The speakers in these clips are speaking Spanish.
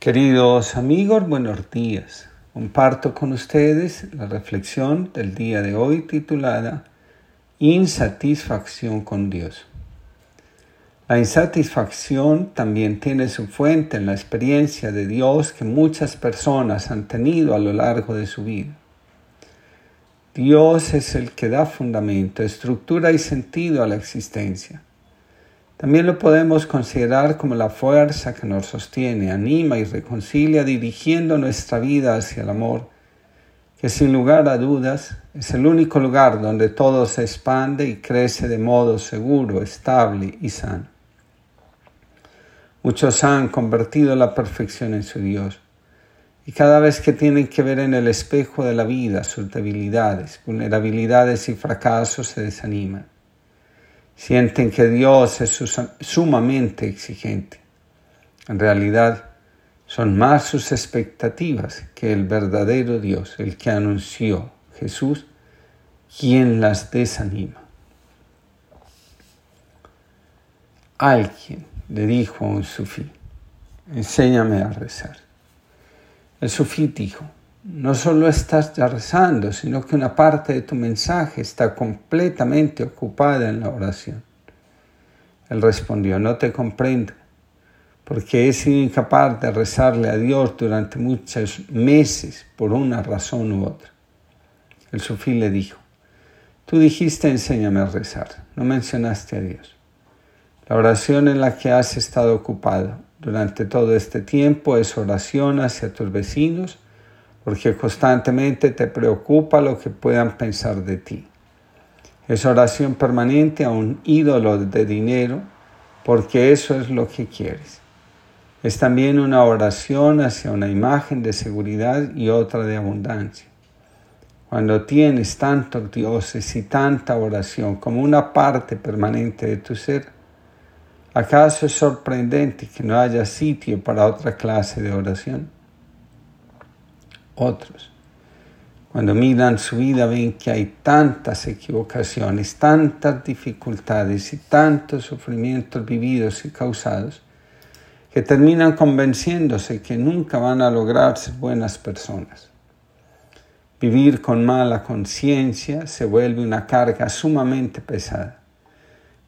Queridos amigos, buenos días. Comparto con ustedes la reflexión del día de hoy titulada Insatisfacción con Dios. La insatisfacción también tiene su fuente en la experiencia de Dios que muchas personas han tenido a lo largo de su vida. Dios es el que da fundamento, estructura y sentido a la existencia. También lo podemos considerar como la fuerza que nos sostiene, anima y reconcilia dirigiendo nuestra vida hacia el amor, que sin lugar a dudas es el único lugar donde todo se expande y crece de modo seguro, estable y sano. Muchos han convertido la perfección en su Dios. Y cada vez que tienen que ver en el espejo de la vida sus debilidades, vulnerabilidades y fracasos, se desaniman. Sienten que Dios es sumamente exigente. En realidad, son más sus expectativas que el verdadero Dios, el que anunció Jesús, quien las desanima. Alguien le dijo a un sufí, enséñame a rezar. El sufí dijo, no solo estás ya rezando, sino que una parte de tu mensaje está completamente ocupada en la oración. Él respondió, no te comprendo, porque he sido incapaz de rezarle a Dios durante muchos meses por una razón u otra. El sufí le dijo, tú dijiste enséñame a rezar, no mencionaste a Dios. La oración en la que has estado ocupado durante todo este tiempo es oración hacia tus vecinos, porque constantemente te preocupa lo que puedan pensar de ti. Es oración permanente a un ídolo de dinero, porque eso es lo que quieres. Es también una oración hacia una imagen de seguridad y otra de abundancia. Cuando tienes tantos dioses y tanta oración como una parte permanente de tu ser, ¿Acaso es sorprendente que no haya sitio para otra clase de oración? Otros, cuando miran su vida, ven que hay tantas equivocaciones, tantas dificultades y tantos sufrimientos vividos y causados, que terminan convenciéndose que nunca van a lograr ser buenas personas. Vivir con mala conciencia se vuelve una carga sumamente pesada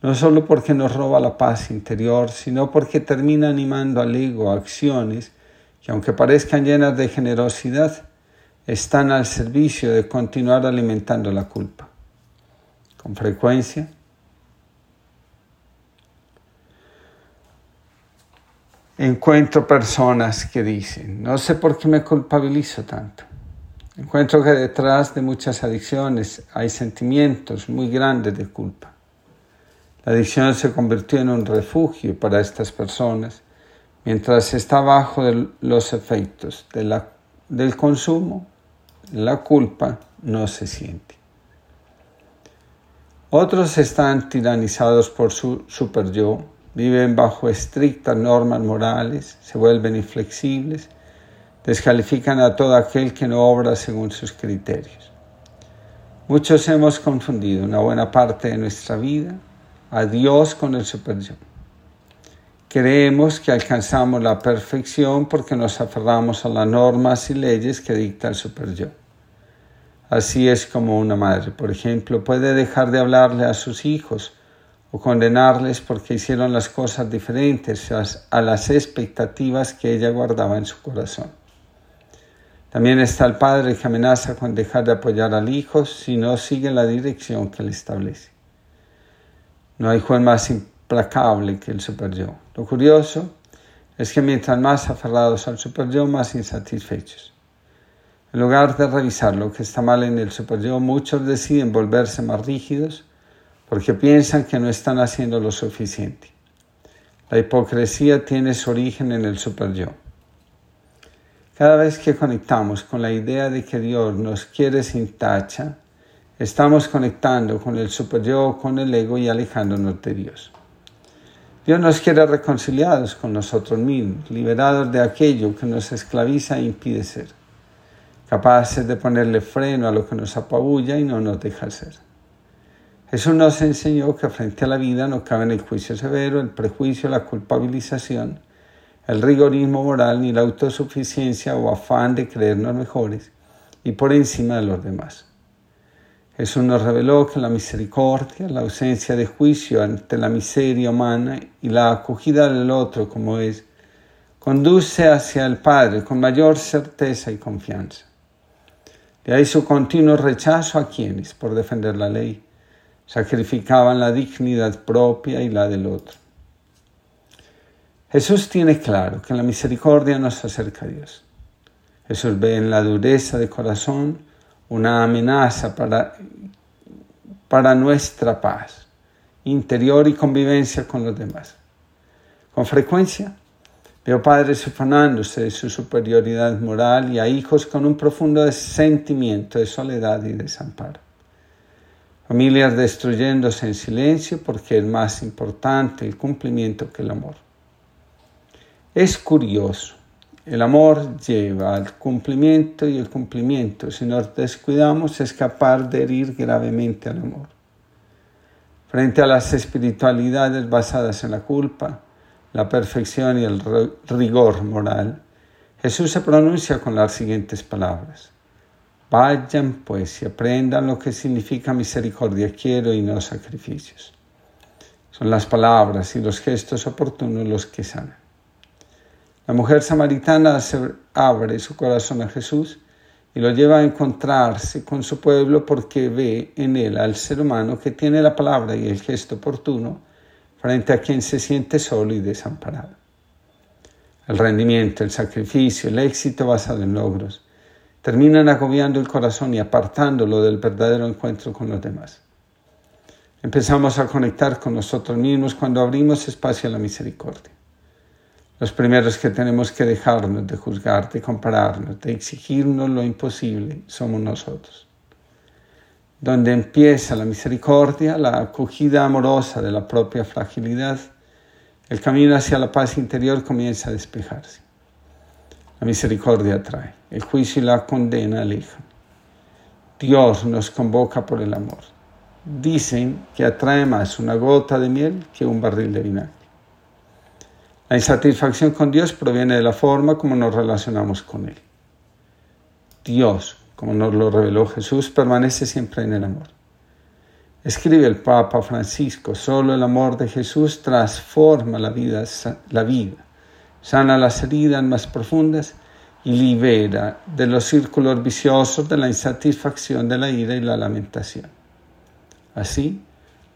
no solo porque nos roba la paz interior, sino porque termina animando al ego a acciones que aunque parezcan llenas de generosidad, están al servicio de continuar alimentando la culpa. Con frecuencia, encuentro personas que dicen, no sé por qué me culpabilizo tanto. Encuentro que detrás de muchas adicciones hay sentimientos muy grandes de culpa. La adicción se convirtió en un refugio para estas personas mientras está bajo los efectos del consumo, la culpa no se siente. Otros están tiranizados por su super yo, viven bajo estrictas normas morales, se vuelven inflexibles, descalifican a todo aquel que no obra según sus criterios. Muchos hemos confundido una buena parte de nuestra vida a Dios con el super yo. Creemos que alcanzamos la perfección porque nos aferramos a las normas y leyes que dicta el super yo. Así es como una madre, por ejemplo, puede dejar de hablarle a sus hijos o condenarles porque hicieron las cosas diferentes a las expectativas que ella guardaba en su corazón. También está el padre que amenaza con dejar de apoyar al hijo si no sigue la dirección que le establece. No hay juez más implacable que el super yo. Lo curioso es que mientras más aferrados al super yo, más insatisfechos. En lugar de revisar lo que está mal en el super yo, muchos deciden volverse más rígidos porque piensan que no están haciendo lo suficiente. La hipocresía tiene su origen en el super yo. Cada vez que conectamos con la idea de que Dios nos quiere sin tacha, estamos conectando con el super yo, con el ego y alejándonos de Dios. Dios nos quiere reconciliados con nosotros mismos, liberados de aquello que nos esclaviza e impide ser, capaces de ponerle freno a lo que nos apabulla y no nos deja ser. Jesús nos enseñó que frente a la vida no cabe el juicio severo, el prejuicio, la culpabilización, el rigorismo moral ni la autosuficiencia o afán de creernos mejores y por encima de los demás. Jesús nos reveló que la misericordia, la ausencia de juicio ante la miseria humana y la acogida del otro como es, conduce hacia el Padre con mayor certeza y confianza. De ahí su continuo rechazo a quienes, por defender la ley, sacrificaban la dignidad propia y la del otro. Jesús tiene claro que la misericordia nos acerca a Dios. Jesús ve en la dureza de corazón una amenaza para, para nuestra paz interior y convivencia con los demás. Con frecuencia veo padres ufanándose de su superioridad moral y a hijos con un profundo sentimiento de soledad y desamparo. Familias destruyéndose en silencio porque es más importante el cumplimiento que el amor. Es curioso el amor lleva al cumplimiento y el cumplimiento, si nos descuidamos, es capaz de herir gravemente al amor. Frente a las espiritualidades basadas en la culpa, la perfección y el rigor moral, Jesús se pronuncia con las siguientes palabras. Vayan pues y aprendan lo que significa misericordia quiero y no sacrificios. Son las palabras y los gestos oportunos los que sanan. La mujer samaritana abre su corazón a Jesús y lo lleva a encontrarse con su pueblo porque ve en él al ser humano que tiene la palabra y el gesto oportuno frente a quien se siente solo y desamparado. El rendimiento, el sacrificio, el éxito basado en logros terminan agobiando el corazón y apartándolo del verdadero encuentro con los demás. Empezamos a conectar con nosotros mismos cuando abrimos espacio a la misericordia. Los primeros que tenemos que dejarnos de juzgar, de compararnos, de exigirnos lo imposible, somos nosotros. Donde empieza la misericordia, la acogida amorosa de la propia fragilidad, el camino hacia la paz interior comienza a despejarse. La misericordia atrae, el juicio y la condena alejan. Dios nos convoca por el amor. Dicen que atrae más una gota de miel que un barril de vinagre. La insatisfacción con Dios proviene de la forma como nos relacionamos con Él. Dios, como nos lo reveló Jesús, permanece siempre en el amor. Escribe el Papa Francisco, solo el amor de Jesús transforma la vida, la vida, sana las heridas más profundas y libera de los círculos viciosos de la insatisfacción, de la ira y la lamentación. Así,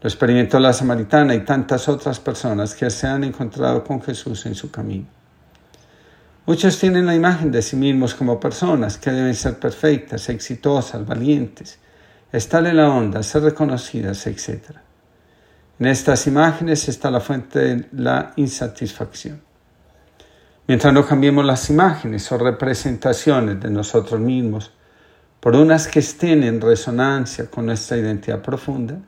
lo experimentó la samaritana y tantas otras personas que se han encontrado con Jesús en su camino. Muchos tienen la imagen de sí mismos como personas que deben ser perfectas, exitosas, valientes, estar en la onda, ser reconocidas, etc. En estas imágenes está la fuente de la insatisfacción. Mientras no cambiemos las imágenes o representaciones de nosotros mismos por unas que estén en resonancia con nuestra identidad profunda,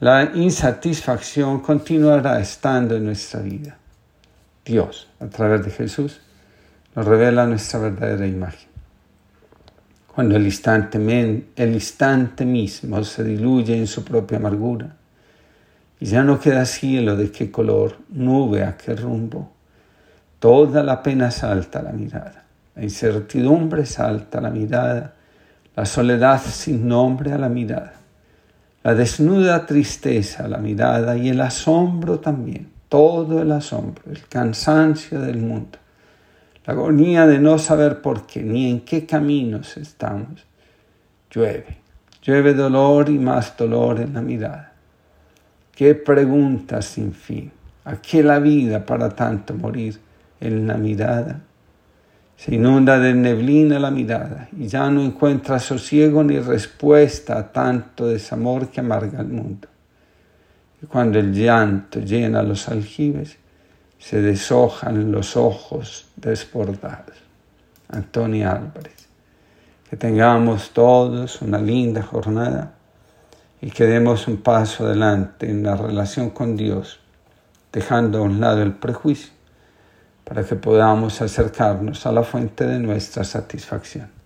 la insatisfacción continuará estando en nuestra vida. Dios, a través de Jesús, nos revela nuestra verdadera imagen. Cuando el instante, mismo se diluye en su propia amargura y ya no queda cielo de qué color, nube a qué rumbo, toda la pena salta la mirada, la incertidumbre salta la mirada, la soledad sin nombre a la mirada la desnuda tristeza, la mirada y el asombro también, todo el asombro, el cansancio del mundo, la agonía de no saber por qué ni en qué caminos estamos, llueve, llueve dolor y más dolor en la mirada. Qué preguntas sin fin, ¿a qué la vida para tanto morir en la mirada? Se inunda de neblina la mirada y ya no encuentra sosiego ni respuesta a tanto desamor que amarga el mundo. Y cuando el llanto llena los aljibes, se deshojan los ojos desbordados. Antonia Álvarez. Que tengamos todos una linda jornada y que demos un paso adelante en la relación con Dios, dejando a un lado el prejuicio para que podamos acercarnos a la fuente de nuestra satisfacción.